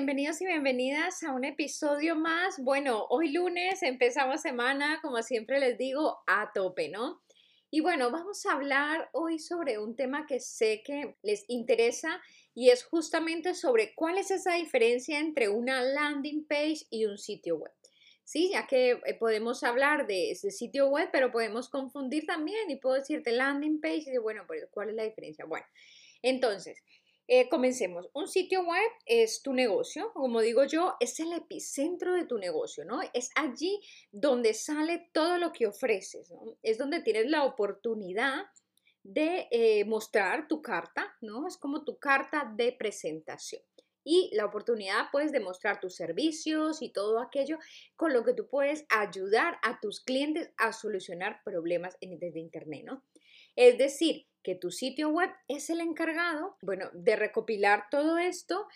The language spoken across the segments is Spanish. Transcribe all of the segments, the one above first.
Bienvenidos y bienvenidas a un episodio más. Bueno, hoy lunes empezamos semana, como siempre les digo, a tope, ¿no? Y bueno, vamos a hablar hoy sobre un tema que sé que les interesa y es justamente sobre cuál es esa diferencia entre una landing page y un sitio web. Sí, ya que eh, podemos hablar de ese sitio web, pero podemos confundir también y puedo decirte landing page y bueno, pues ¿cuál es la diferencia? Bueno, entonces, eh, comencemos. Un sitio web es tu negocio, como digo yo, es el epicentro de tu negocio, ¿no? Es allí donde sale todo lo que ofreces, ¿no? Es donde tienes la oportunidad de eh, mostrar tu carta, ¿no? Es como tu carta de presentación. Y la oportunidad, pues, de mostrar tus servicios y todo aquello con lo que tú puedes ayudar a tus clientes a solucionar problemas desde Internet, ¿no? Es decir, que tu sitio web es el encargado, bueno, de recopilar todo esto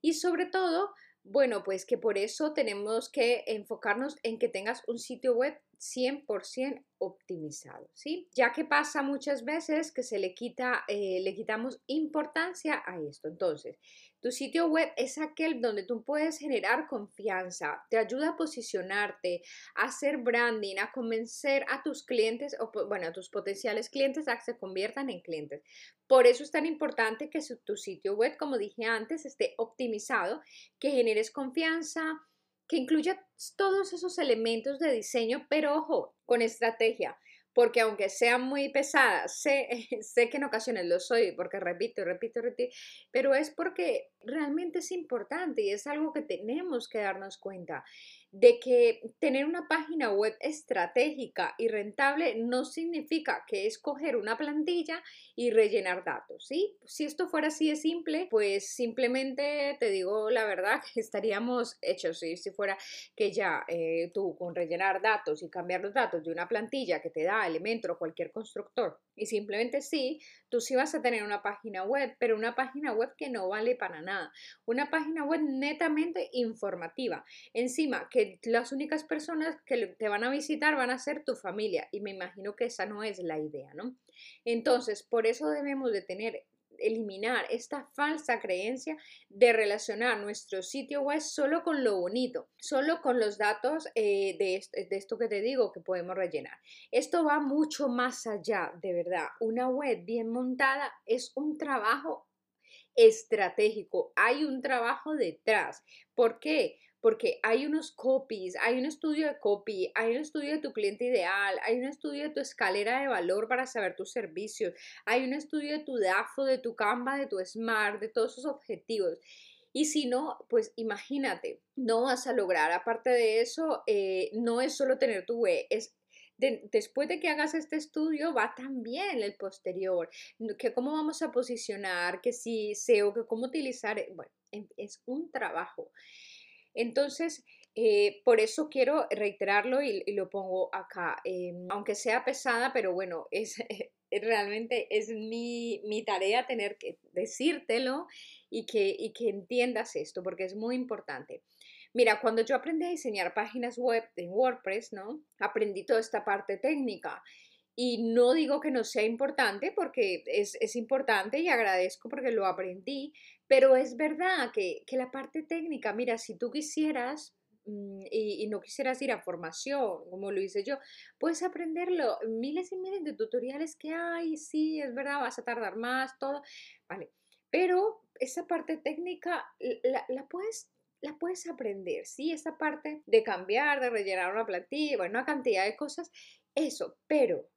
y sobre todo, bueno, pues que por eso tenemos que enfocarnos en que tengas un sitio web 100% optimizado, ¿sí? Ya que pasa muchas veces que se le quita, eh, le quitamos importancia a esto. Entonces, tu sitio web es aquel donde tú puedes generar confianza, te ayuda a posicionarte, a hacer branding, a convencer a tus clientes o, bueno, a tus potenciales clientes a que se conviertan en clientes. Por eso es tan importante que tu sitio web, como dije antes, esté optimizado, que generes confianza, que incluya todos esos elementos de diseño, pero ojo, con estrategia porque aunque sea muy pesada, sé, sé que en ocasiones lo soy, porque repito, repito, repito, pero es porque realmente es importante y es algo que tenemos que darnos cuenta de que tener una página web estratégica y rentable no significa que es coger una plantilla y rellenar datos, ¿sí? Si esto fuera así de simple, pues simplemente te digo la verdad estaríamos hechos, ¿sí? si fuera que ya eh, tú con rellenar datos y cambiar los datos de una plantilla que te da Elementor o cualquier constructor y simplemente sí, tú sí vas a tener una página web, pero una página web que no vale para nada, una página web netamente informativa. Encima, que las únicas personas que te van a visitar van a ser tu familia y me imagino que esa no es la idea, ¿no? Entonces, por eso debemos de tener eliminar esta falsa creencia de relacionar nuestro sitio web solo con lo bonito, solo con los datos eh, de, de, esto, que te digo que podemos rellenar. Esto va mucho más allá, de verdad. Una web bien montada es un trabajo estratégico, hay un trabajo detrás. ¿Por qué? Porque hay unos copies, hay un estudio de copy, hay un estudio de tu cliente ideal, hay un estudio de tu escalera de valor para saber tus servicios, hay un estudio de tu DAFO, de tu Canva, de tu Smart, de todos esos objetivos. Y si no, pues imagínate, no vas a lograr. Aparte de eso, eh, no es solo tener tu web, es después de que hagas este estudio, va también el posterior, que cómo vamos a posicionar, que si SEO, que cómo utilizar, eh, bueno, es un trabajo. Entonces, eh, por eso quiero reiterarlo y, lo pongo acá, em, aunque sea pesada, pero bueno, es, realmente es mi, tarea tener que decírtelo y que, y que entiendas esto, porque es muy importante. Mira, cuando yo aprendí a diseñar páginas web en WordPress, ¿no? Aprendí toda esta parte técnica. Y no digo que no sea importante porque es, es importante y agradezco porque lo aprendí, pero es verdad que, la parte técnica, mira, si tú quisieras mm, y, no quisieras ir a formación, como lo hice yo, puedes aprenderlo. Miles y miles de tutoriales que hay, sí, es verdad, vas a tardar más, todo, vale. Pero esa parte técnica la, puedes la puedes aprender, ¿sí? Esa parte de cambiar, de rellenar una plantilla, bueno, una cantidad de cosas, eso, pero,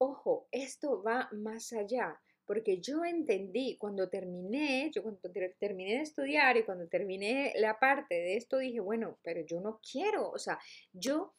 ojo, esto va más allá porque yo entendí cuando terminé, yo cuando terminé de estudiar y cuando terminé la parte de esto dije, bueno, pero yo no quiero, o sea, yo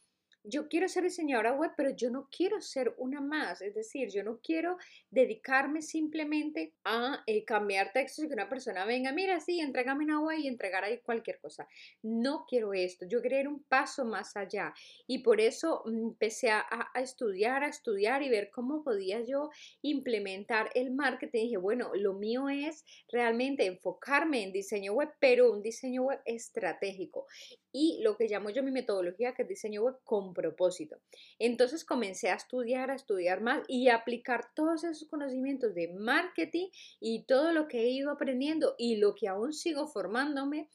yo quiero ser diseñadora web, pero yo no quiero ser una más. Es decir, yo no quiero dedicarme simplemente a eh, cambiar textos y que una persona venga, mira, sí, entrégame una web y entregar ahí cualquier cosa. No quiero esto. Yo quería ir un paso más allá. Y por eso mm, empecé a, a estudiar, a estudiar y ver cómo podía yo implementar el marketing. dije, bueno, lo mío es realmente enfocarme en diseño web, pero un diseño web estratégico. Y lo que llamo yo mi metodología, que es diseño web con propósito. Entonces comencé a estudiar, a estudiar más y a aplicar todos esos conocimientos de marketing y todo lo que he ido aprendiendo y lo que aún sigo formándome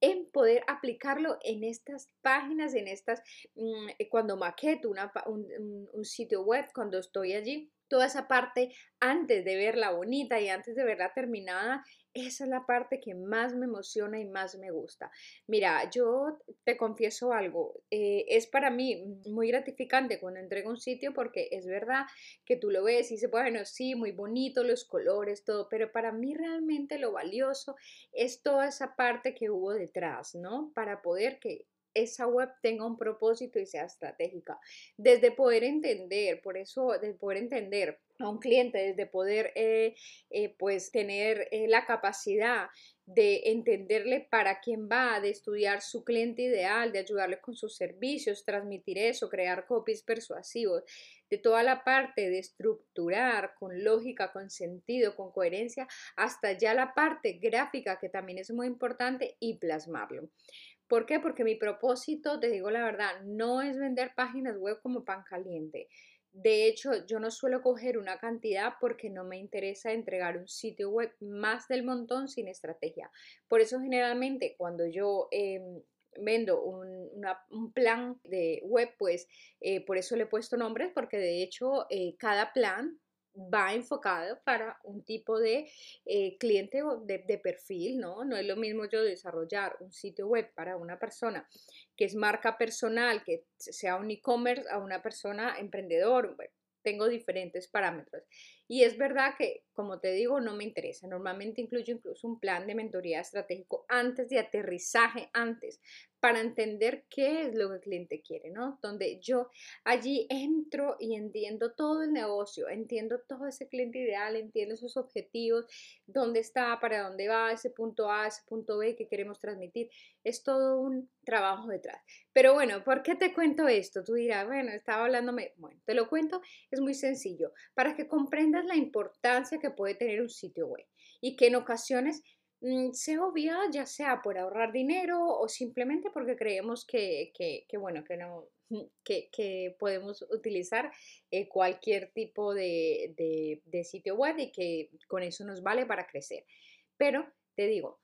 en poder aplicarlo en estas páginas, en estas, mm, cuando maqueto un sitio web, cuando estoy allí toda esa parte antes de verla bonita y antes de verla terminada, esa es la parte que más me emociona y más me gusta. Mira, yo te confieso algo, eh, es para mí muy gratificante cuando entrego un sitio porque es verdad que tú lo ves y dices, bueno, sí, muy bonito, los colores, todo, pero para mí realmente lo valioso es toda esa parte que hubo detrás, ¿no? Para poder que esa web tenga un propósito y sea estratégica. Desde poder entender, por eso, desde poder entender a un cliente, desde poder eh, eh, pues tener eh, la capacidad de entenderle para quién va, de estudiar su cliente ideal, de ayudarle con sus servicios, transmitir eso, crear copies persuasivos, de toda la parte de estructurar con lógica, con sentido, con coherencia, hasta ya la parte gráfica que también es muy importante y plasmarlo. ¿Por qué? Porque mi propósito, te digo la verdad, no es vender páginas web como pan caliente. De hecho, yo no suelo coger una cantidad porque no me interesa entregar un sitio web más del montón sin estrategia. Por eso generalmente cuando yo em, vendo un, plan de web, pues eh, por eso le he puesto nombres porque de hecho eh, cada plan va enfocado para un tipo de eh, cliente de, de, perfil, ¿no? No es lo mismo yo desarrollar un sitio web para una persona que es marca personal, que sea un e-commerce, a una persona emprendedor, tengo diferentes parámetros. Y es verdad que, como te digo, no me interesa. Normalmente incluyo incluso un plan de mentoría estratégico antes de aterrizaje, antes, para entender qué es lo que el cliente quiere, ¿no? Donde yo allí entro y entiendo todo el negocio, entiendo todo ese cliente ideal, entiendo sus objetivos, dónde está, para dónde va, ese punto A, ese punto B que queremos transmitir. Es todo un trabajo detrás. Pero bueno, ¿por qué te cuento esto? Tú dirás, bueno, estaba hablándome, bueno, te lo cuento, es muy sencillo, para que comprendas la importancia que puede tener un sitio web y que en ocasiones Mm, se obvia ya sea por ahorrar dinero o simplemente porque creemos que, bueno, que no, que, podemos utilizar eh, cualquier tipo de, sitio web y que con eso nos vale para crecer. Pero te digo,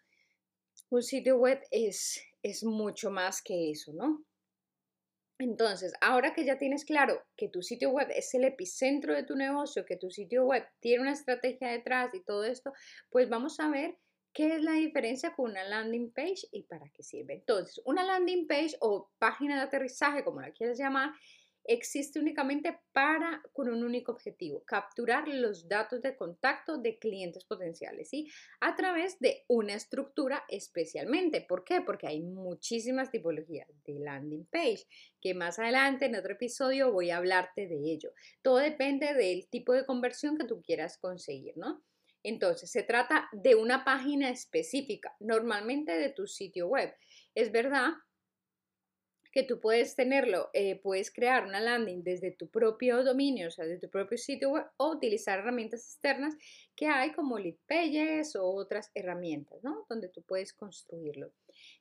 un sitio web es, es mucho más que eso, ¿no? Entonces, ahora que ya tienes claro que tu sitio web es el epicentro de tu negocio, que tu sitio web tiene una estrategia detrás y todo esto, pues vamos a ver ¿Qué es la diferencia con una landing page y para qué sirve? Entonces, una landing page o página de aterrizaje, como la quieras llamar, existe únicamente para con un único objetivo, capturar los datos de contacto de clientes potenciales, ¿sí? A través de una estructura especialmente. ¿Por qué? Porque hay muchísimas tipologías de landing page, que más adelante en otro episodio voy a hablarte de ello. Todo depende del tipo de conversión que tú quieras conseguir, ¿no? Entonces, se trata de una página específica, normalmente de tu sitio web. Es verdad que tú puedes tenerlo, eh, puedes crear una landing desde tu propio dominio, o sea, desde tu propio sitio web, o utilizar herramientas externas que hay como Lead Pages o otras herramientas, ¿no? Donde tú puedes construirlo.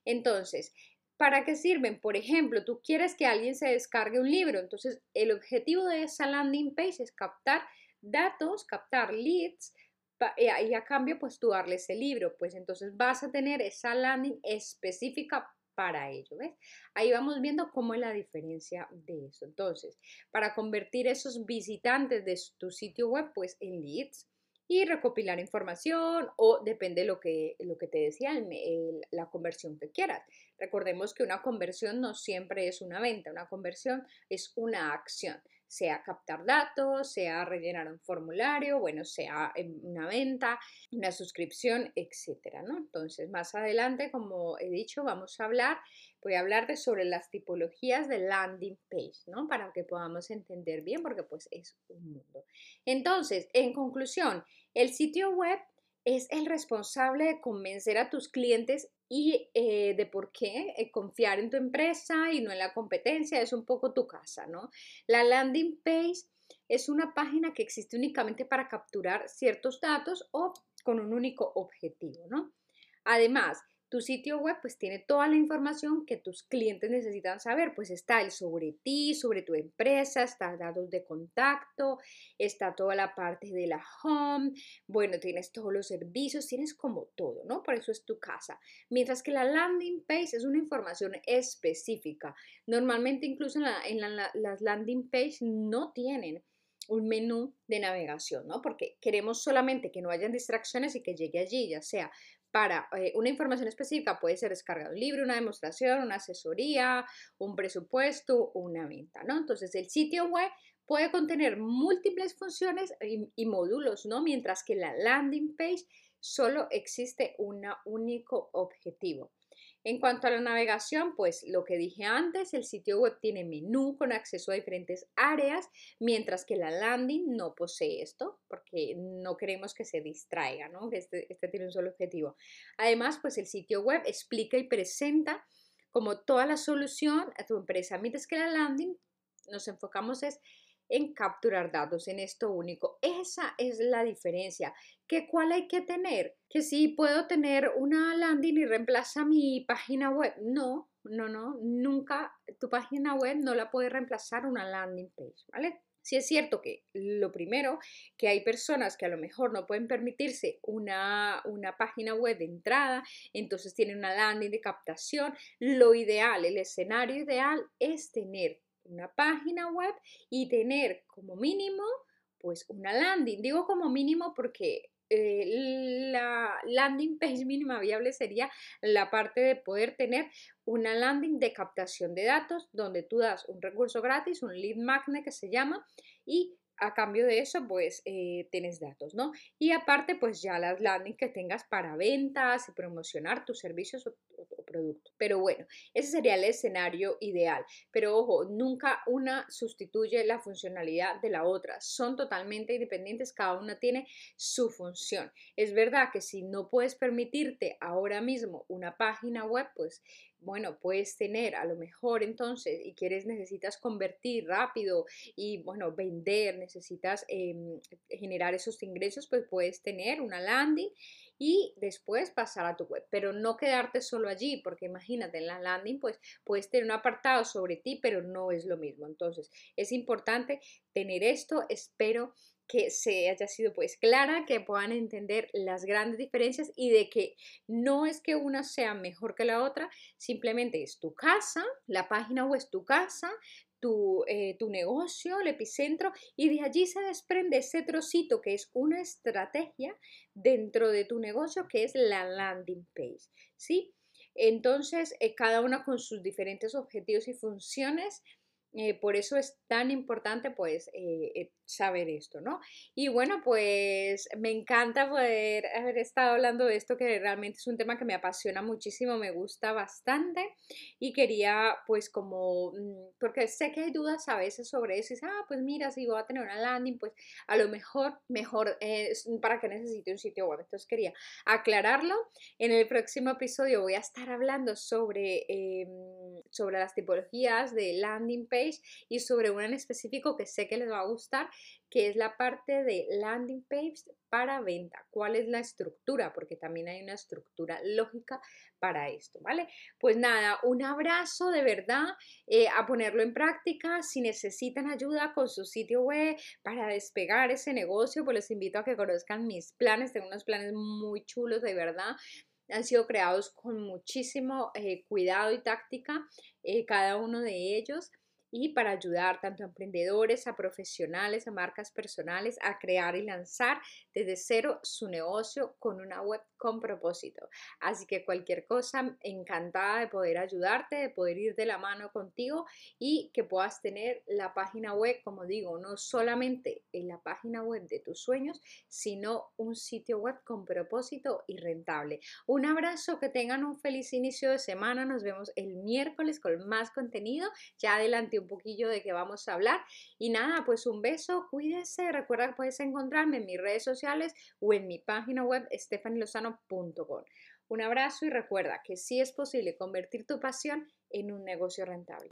Entonces, ¿para qué sirven? Por ejemplo, tú quieres que alguien se descargue un libro, entonces el objetivo de esa landing page es captar datos, captar leads eh, y a cambio pues tú darle ese libro, pues entonces vas a tener esa landing específica para ello, ¿ves? Ahí vamos viendo cómo es la diferencia de eso. Entonces, para convertir esos visitantes de tu sitio web pues en leads y recopilar información o depende de lo que, lo que te decía, la conversión que quieras. Recordemos que una conversión no siempre es una venta, una conversión es una acción. Sea captar datos, sea rellenar un formulario, bueno, sea una venta, una suscripción, etcétera, ¿no? Entonces, más adelante, como he dicho, vamos a hablar, voy a hablar de sobre las tipologías de landing page, ¿no? Para que podamos entender bien, porque pues es un mundo. Entonces, en conclusión, el sitio web es el responsable de convencer a tus clientes y eh, de por qué eh, confiar en tu empresa y no en la competencia es un poco tu casa, ¿no? La landing page es una página que existe únicamente para capturar ciertos datos o con un único objetivo, ¿no? Además, tu sitio web pues tiene toda la información que tus clientes necesitan saber, pues está el sobre ti, sobre tu empresa, está datos de contacto, está toda la parte de la home, bueno, tienes todos los servicios, tienes como todo, ¿no? Por eso es tu casa. Mientras que la landing page es una información específica. Normalmente incluso en, las landing page no tienen un menú de navegación, ¿no? Porque queremos solamente que no hayan distracciones y que llegue allí, ya sea para eh, una información específica puede ser descargar un libro, una demostración, una asesoría, un presupuesto, una venta, ¿no? Entonces el sitio web puede contener múltiples funciones y, y módulos, ¿no? Mientras que la landing page solo existe un único objetivo. En cuanto a la navegación, pues lo que dije antes, el sitio web tiene menú con acceso a diferentes áreas, mientras que la landing no posee esto, porque no queremos que se distraiga, ¿no? Que este, este tiene un solo objetivo. Además, pues el sitio web explica y presenta como toda la solución a tu empresa, mientras que la landing nos enfocamos es en capturar datos en esto único. Esa es la diferencia. ¿Qué cuál hay que tener? Que si puedo tener una landing y reemplaza mi página web. No, no, no, nunca tu página web no la puede reemplazar una landing page, ¿vale? Si es cierto que lo primero, que hay personas que a lo mejor no pueden permitirse una, una, página web de entrada, entonces tienen una landing de captación. Lo ideal, el escenario ideal es tener una página web y tener como mínimo pues una landing. Digo como mínimo porque eh, la landing page mínima viable sería la parte de poder tener una landing de captación de datos donde tú das un recurso gratis, un lead magnet que se llama y a cambio de eso, pues eh, tienes datos, ¿no? Y aparte, pues ya las landing que tengas para ventas y promocionar tus servicios o, productos. Pero bueno, ese sería el escenario ideal. Pero ojo, nunca una sustituye la funcionalidad de la otra. Son totalmente independientes, cada una tiene su función. Es verdad que si no puedes permitirte ahora mismo una página web, pues bueno, puedes tener a lo mejor entonces y quieres, necesitas convertir rápido y bueno, vender, necesitas em, generar esos ingresos, pues puedes tener una landing y después pasar a tu web, pero no quedarte solo allí, porque imagínate, en la landing pues puedes tener un apartado sobre ti, pero no es lo mismo. Entonces, es importante tener esto, espero que se haya sido pues clara, que puedan entender las grandes diferencias y de que no es que una sea mejor que la otra, simplemente es tu casa, la página web es tu casa, tu, eh, tu, negocio, el epicentro, y de allí se desprende ese trocito que es una estrategia dentro de tu negocio, que es la landing page, ¿sí? Entonces, eh, cada una con sus diferentes objetivos y funciones eh, por eso es tan importante pues eh, eh, saber esto, ¿no? Y bueno, pues me encanta poder haber estado hablando de esto que realmente es un tema que me apasiona muchísimo, me gusta bastante y quería pues como, mm, porque sé que hay dudas a veces sobre eso y dices, ah, pues mira, si voy a tener una landing, pues a lo mejor, mejor es para que necesite un sitio web. Entonces quería aclararlo. En el próximo episodio voy a estar hablando sobre, em, sobre las tipologías de landing page y sobre una en específico que sé que les va a gustar, que es la parte de landing page para venta. ¿Cuál es la estructura? Porque también hay una estructura lógica para esto, ¿vale? Pues nada, un abrazo de verdad, eh, a ponerlo en práctica. Si necesitan ayuda con su sitio web para despegar ese negocio, pues les invito a que conozcan mis planes. Tengo unos planes muy chulos, de verdad han sido creados con muchísimo eh, cuidado y táctica, eh, cada uno de ellos. Y para ayudar tanto a emprendedores, a profesionales, a marcas personales a crear y lanzar desde cero su negocio con una web con propósito. Así que cualquier cosa, encantada de poder ayudarte, de poder ir de la mano contigo y que puedas tener la página web, como digo, no solamente en la página web de tus sueños, sino un sitio web con propósito y rentable. Un abrazo, que tengan un feliz inicio de semana. Nos vemos el miércoles con más contenido. Ya adelante un poquillo de qué vamos a hablar. Y nada, pues un beso, cuídese. Recuerda que puedes encontrarme en mis redes sociales o en mi página web stefanilosano.com. Un abrazo y recuerda que sí es posible convertir tu pasión en un negocio rentable.